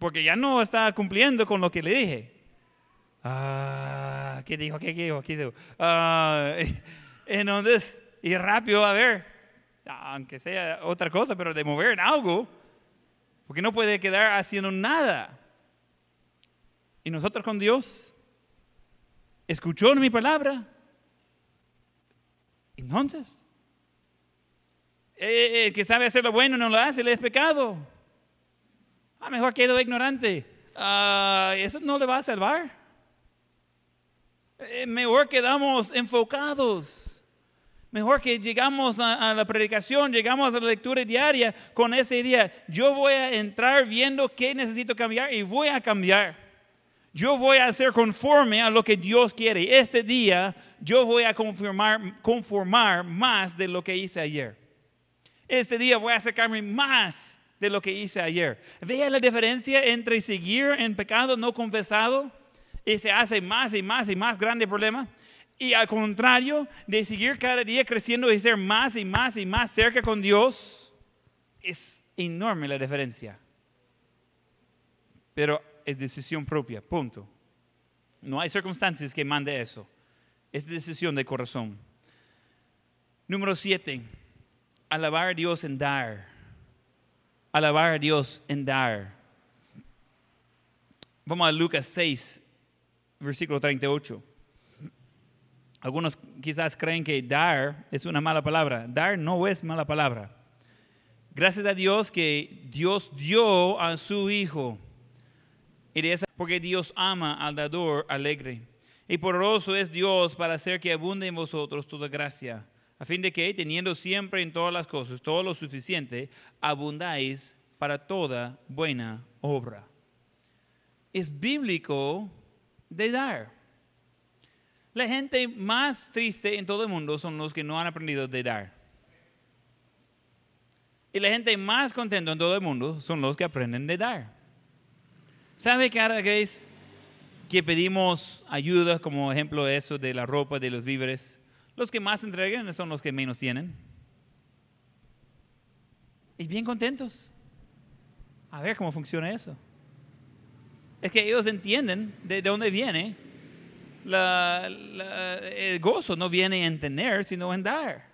porque ya no está cumpliendo con lo que le dije. Ah, ¿qué dijo? ¿Qué dijo? ¿Qué dijo? Ah, entonces, y rápido a ver, aunque sea otra cosa, pero de mover algo, porque no puede quedar haciendo nada. Y nosotros con Dios, escuchó mi palabra, entonces, eh, eh, que sabe hacer lo bueno no lo hace, le es pecado. Ah, mejor quedo ignorante. Ah, eso no le va a salvar. Eh, mejor quedamos enfocados. Mejor que llegamos a, la predicación, llegamos a la lectura diaria con ese día. Yo voy a entrar viendo qué necesito cambiar y voy a cambiar. Yo voy a ser conforme a lo que Dios quiere. Este día yo voy a conformar más de lo que hice ayer este día voy a acercarme más de lo que hice ayer. Vea la diferencia entre seguir en pecado no confesado y se hace más y más y más grande problema. Y al contrario, de seguir cada día creciendo y ser más y más y más cerca con Dios, es enorme la diferencia. Pero es decisión propia, punto. No hay circunstancias que mande eso. Es decisión de corazón. Número siete alabar a Dios en dar. Alabar a Dios en dar. Vamos a Lucas 6, versículo 38. Algunos quizás creen que dar es una mala palabra. Dar no es mala palabra. Gracias a Dios que Dios dio a su Hijo. Y de porque Dios ama al dador alegre. Y poderoso es Dios para hacer que abunde en vosotros toda gracia a fin de que, teniendo siempre en todas las cosas todo lo suficiente, abundáis para toda buena obra. Es bíblico de dar. La gente más triste en todo el mundo son los que no han aprendido de dar. Y la gente más contenta en todo el mundo son los que aprenden de dar. ¿Sabe cada vez que pedimos ayuda, como ejemplo de eso, de la ropa, de los víveres? Los que más entregan son los que menos tienen. Y bien contentos. A ver cómo funciona eso. Es que ellos entienden de dónde viene el gozo. No viene en tener, sino en dar.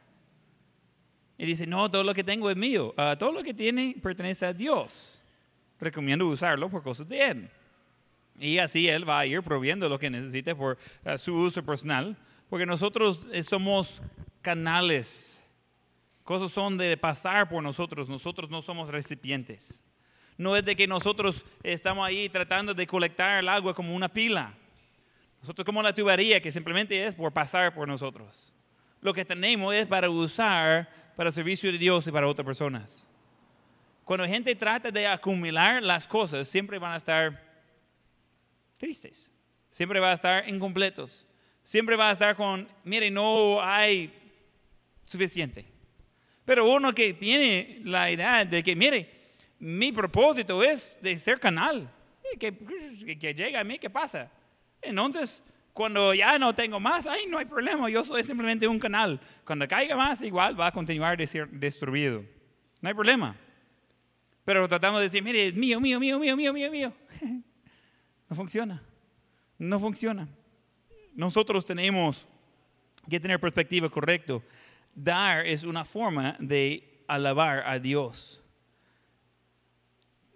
Y dice, no, todo lo que tengo es mío. Ah, todo lo que tiene pertenece a Dios. Recomiendo usarlo por cosas de Él. Y así Él va a ir proviendo lo que necesite por eh, su uso personal, porque nosotros eh, somos canales. Cosas son de pasar por nosotros, nosotros no somos recipientes. No es de que nosotros estamos ahí tratando de colectar el agua como una pila. Nosotros como la tubería que simplemente es por pasar por nosotros. Lo que tenemos es para usar para el servicio de Dios y para otras personas. Cuando la gente trata de acumular las cosas, siempre van a estar tristes. Siempre van a estar incompletos. Siempre va a estar con, mire, no hay suficiente. Pero uno que tiene la idea de que, mire, mi propósito es de ser canal, que, que, llega a mí, ¿qué pasa? Entonces, cuando ya no tengo más, ay, no hay problema, yo soy simplemente un canal. Cuando caiga más, igual va a continuar de ser destruido. No hay problema. Pero tratamos de decir, mire, mío, mío, mío, mío, mío, mío, mío. no funciona. No funciona. Nosotros tenemos que tener perspectiva correcta dar es una forma de alabar a Dios.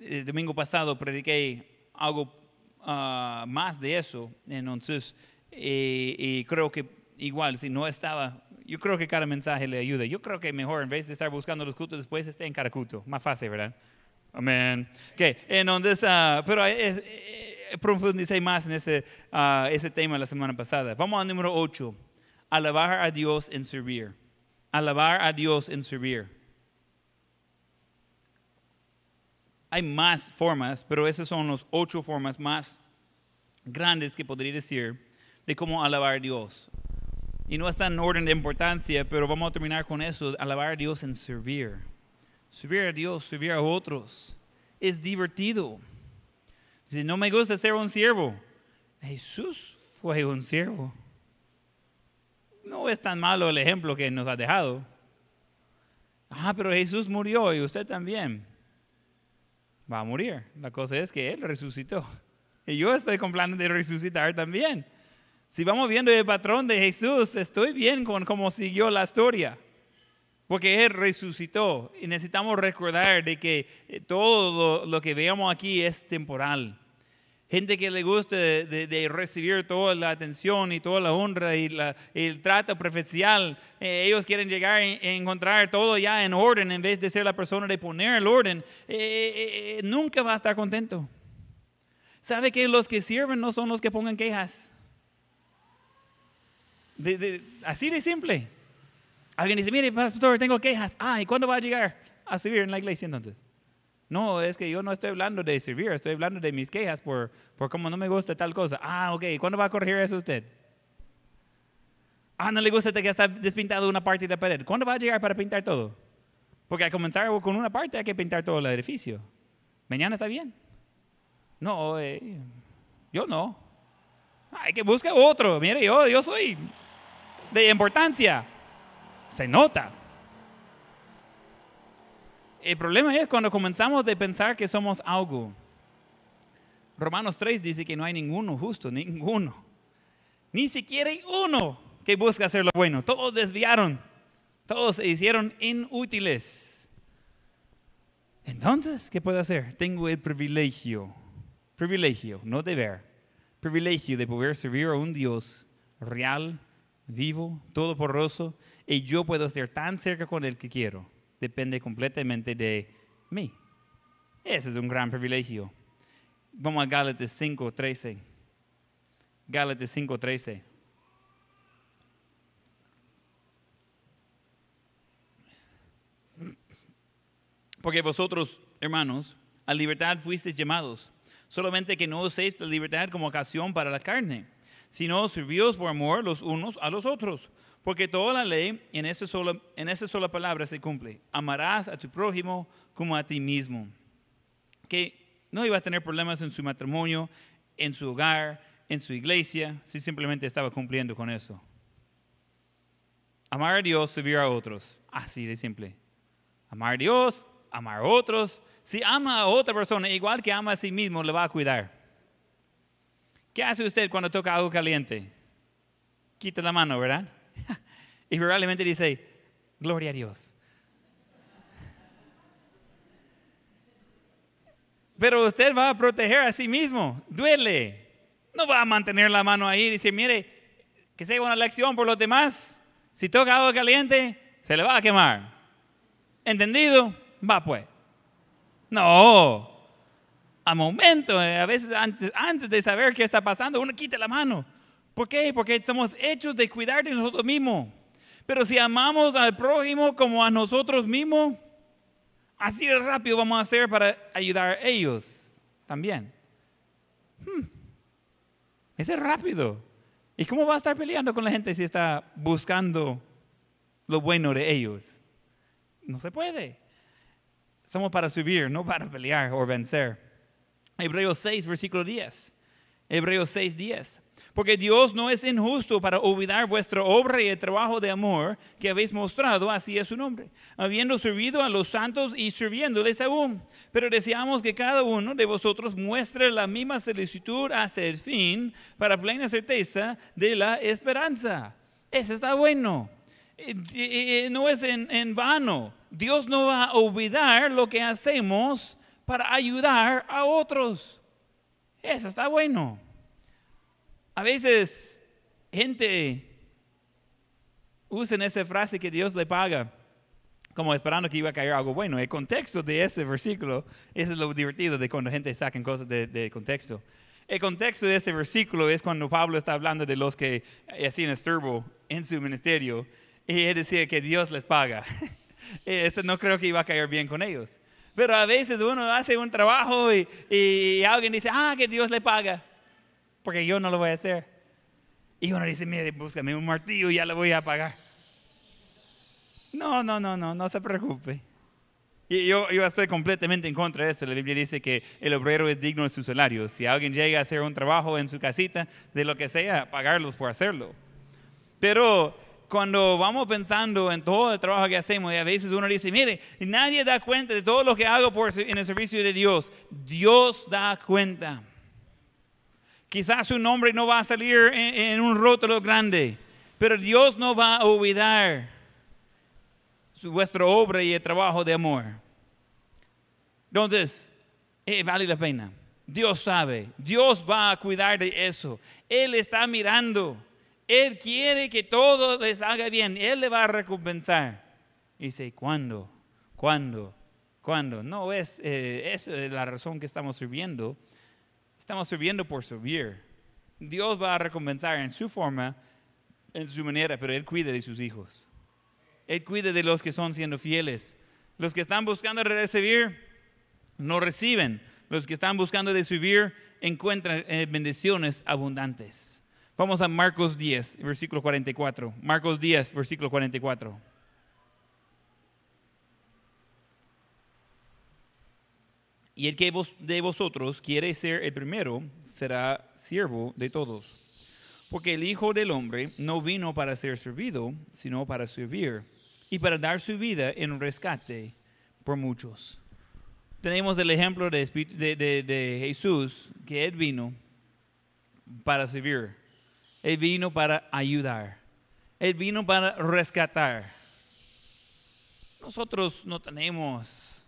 El domingo pasado prediqué algo ah, más de eso, entonces, y creo que igual, si no estaba, yo creo que cada mensaje le ayuda. Yo creo que mejor, en vez de estar buscando los cultos después, esté en cada culto. Más fácil, ¿verdad? Amén. Okay. Entonces, uh, pero es, profundicé más en ese, uh, ese tema la semana pasada. Vamos al número 8. Alabar a Dios en servir alabar a Dios en servir. Hay más formas, pero esas son las ocho formas más grandes que podría decir de cómo alabar a Dios. Y no está en orden de importancia, pero vamos a terminar con eso, alabar a Dios en servir. Servir a Dios, servir a otros. Es divertido. Si no me gusta ser un siervo, Jesús fue un siervo no es tan malo el ejemplo que nos ha dejado. Ah, pero Jesús murió y usted también va a morir. La cosa es que Él resucitó. Y yo estoy con planes de resucitar también. Si vamos viendo el patrón de Jesús, estoy bien con cómo siguió la historia. Porque Él resucitó y necesitamos recordar de que todo lo, lo que veamos aquí es temporal gente que le gusta de, recibir toda la atención y toda la honra y el trato preferencial. Eh, ellos quieren llegar a encontrar todo ya en orden en vez de ser la persona de poner el orden. Eh, eh, nunca va a estar contento. ¿Sabe que los que sirven no son los que pongan quejas? así de simple. Alguien dice, mire, pastor, tengo quejas. Ah, ¿y cuándo va a llegar a subir en la iglesia entonces? No, es que yo no estoy hablando de servir, estoy hablando de mis quejas por, por cómo no me gusta tal cosa. Ah, ok, ¿cuándo va a corregir eso usted? Ah, no le gusta que está despintado una parte de la pared. ¿Cuándo va a llegar para pintar todo? Porque al comenzar con una parte hay que pintar todo el edificio. Mañana está bien. No, eh, yo no. Hay que buscar otro. Mire, yo, yo soy de importancia. Se nota. El problema es cuando comenzamos de pensar que somos algo. Romanos 3 dice que no hay ninguno justo, ninguno. Ni siquiera hay uno que busca hacer lo bueno. Todos desviaron. Todos se hicieron inútiles. Entonces, ¿qué puedo hacer? Tengo el privilegio, privilegio, no deber, privilegio de poder servir a un Dios real, vivo, todopoderoso, y yo puedo estar tan cerca con Él que quiero depende completamente de mí. Ese es un gran privilegio. Vamos a Gálatas 5:13. Gálatas 5:13. Porque vosotros, hermanos, a libertad fuisteis llamados, solamente que no uséis la libertad como ocasión para la carne, sino servíos por amor los unos a los otros porque toda la ley en esa, sola, en esa sola palabra se cumple. Amarás a tu prójimo como a ti mismo. Que no iba a tener problemas en su matrimonio, en su hogar, en su iglesia, si simplemente estaba cumpliendo con eso. Amar a Dios, servir a otros. Así de simple. Amar a Dios, amar a otros. Si ama a otra persona, igual que ama a sí mismo, le va a cuidar. ¿Qué hace usted cuando toca algo caliente? Quita la mano, ¿verdad? y probablemente dice, gloria a Dios. pero usted va a proteger a sí mismo. Duele. No va a mantener la mano ahí y decir, mire, que sea una lección por los demás. Si toca algo caliente, se le va a quemar. ¿Entendido? Va pues. No. A momento, eh, a veces antes, antes de saber qué está pasando, uno quita la mano. ¿Por qué? Porque estamos hechos de cuidar de nosotros mismos. Pero si amamos al prójimo como a nosotros mismos, así de rápido vamos a hacer para ayudar a ellos también. Hmm. Ese es rápido. ¿Y cómo va a estar peleando con la gente si está buscando lo bueno de ellos? No se puede. Estamos para subir, no para pelear o vencer. Hebreos 6, versículo 10. Hebreos 6, 10. Porque Dios no es injusto para olvidar vuestra obra y el trabajo de amor que habéis mostrado es su nombre, habiendo servido a los santos y sirviéndoles aún. Pero deseamos que cada uno de vosotros muestre la misma solicitud hasta el fin para plena certeza de la esperanza. Eso está bueno. Eh, eh, eh, no es en, en vano. Dios no va a olvidar lo que hacemos para ayudar a otros. Eso está bueno. A veces gente usa esa frase que Dios le paga como esperando que iba a caer algo bueno. El contexto de ese versículo, es lo divertido de cuando gente saca cosas de, contexto. El contexto de ese versículo es cuando Pablo está hablando de los que hacían esturbo en su ministerio y él decía que Dios les paga. Eso no creo que iba a caer bien con ellos. Pero a veces uno hace un trabajo y alguien dice, ah, que Dios le paga porque yo no lo voy a hacer. Y uno dice, mire, búscame un martillo y ya lo voy a pagar. No, no, no, no, no se preocupe. Y yo, yo estoy completamente en contra de eso. La Biblia dice que el obrero es digno de su salario. Si alguien llega a hacer un trabajo en su casita, de lo que sea, pagarlos por hacerlo. Pero cuando vamos pensando en todo el trabajo que hacemos, y a veces uno dice, mire, nadie da cuenta de todo lo que hago por, en el servicio de Dios. Dios da cuenta. Quizás su nombre no va a salir en, un rótulo grande, pero Dios no va a olvidar su, vuestra obra y el trabajo de amor. Entonces, eh, vale la pena. Dios sabe, Dios va a cuidar de eso. Él está mirando. Él quiere que todo les haga bien. Él le va a recompensar. Y dice, ¿cuándo? ¿Cuándo? ¿Cuándo? No es, eh, es la razón que estamos sirviendo. Estamos sirviendo por servir. Dios va a recompensar en su forma, en su manera, pero Él cuida de sus hijos. Él cuida de los que son siendo fieles. Los que están buscando recibir, no reciben. Los que están buscando recibir, encuentran eh, bendiciones abundantes. Vamos a Marcos 10, versículo 44. Marcos 10, versículo 44. Y el que de vosotros quiere ser el primero será siervo de todos. Porque el Hijo del Hombre no vino para ser servido, sino para servir y para dar su vida en rescate por muchos. Tenemos el ejemplo de, de, Jesús, que Él vino para servir. Él vino para ayudar. Él vino para rescatar. Nosotros no tenemos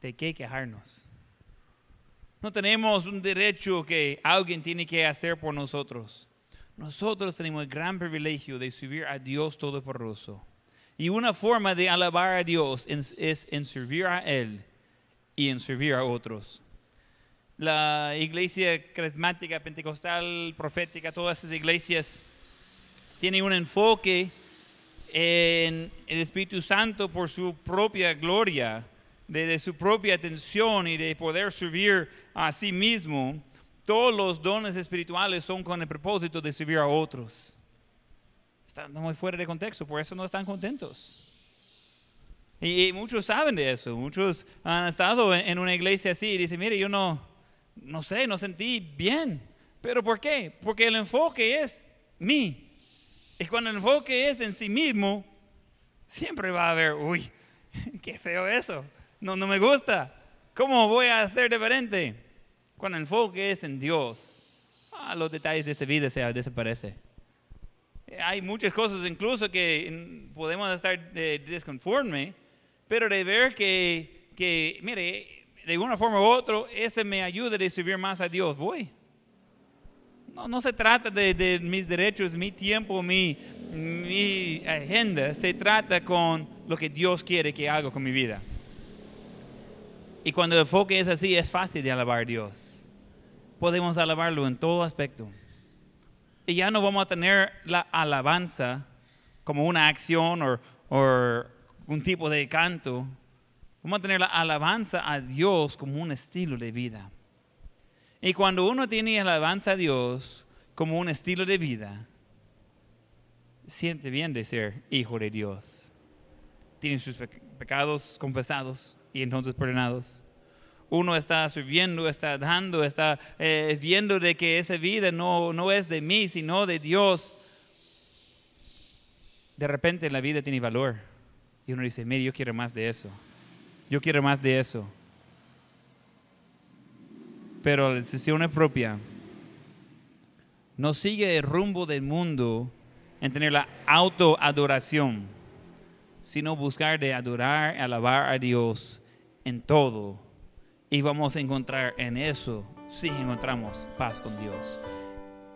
de qué quejarnos. No tenemos un derecho que alguien tiene que hacer por nosotros. Nosotros tenemos el gran privilegio de servir a Dios Todopoderoso. Y una forma de alabar a Dios es en servir a Él y en servir a otros. La iglesia carismática, pentecostal, profética, todas esas iglesias tienen un enfoque en el Espíritu Santo por su propia gloria de, su propia atención y de poder servir a sí mismo, todos los dones espirituales son con el propósito de servir a otros. Están muy fuera de contexto, por eso no están contentos. Y, muchos saben de eso, muchos han estado en, una iglesia así y dicen, mire, yo no, no sé, no sentí bien. ¿Pero por qué? Porque el enfoque es mí. Y cuando el enfoque es en sí mismo, siempre va a haber, uy, qué feo eso no, no me gusta. ¿Cómo voy a ser diferente? Cuando el enfoque es en Dios, ah, los detalles de esa vida se desaparecen. Hay muchas cosas incluso que podemos estar desconforme, pero de ver que, que, mire, de una forma u otra, ese me ayuda a servir más a Dios, voy. No, no se trata de, mis derechos, mi tiempo, mi agenda, se trata con lo que Dios quiere que haga con mi vida. Y cuando el enfoque es así, es fácil de alabar a Dios. Podemos alabarlo en todo aspecto. Y ya no vamos a tener la alabanza como una acción o, un tipo de canto. Vamos a tener la alabanza a Dios como un estilo de vida. Y cuando uno tiene alabanza a Dios como un estilo de vida, siente bien de ser hijo de Dios. Tiene sus pe- pecados confesados y entonces perdonados. Uno está sirviendo, está dando, está eh, viendo de que esa vida no, no es de mí, sino de Dios. De repente la vida tiene valor. Y uno dice, mire, yo quiero más de eso. Yo quiero más de eso. Pero la decisión es propia. No sigue el rumbo del mundo en tener la autoadoración, sino buscar de adorar, alabar a Dios en todo. Y vamos a encontrar en eso, sí encontramos paz con Dios.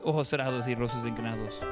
Ojos cerrados y rostros inclinados.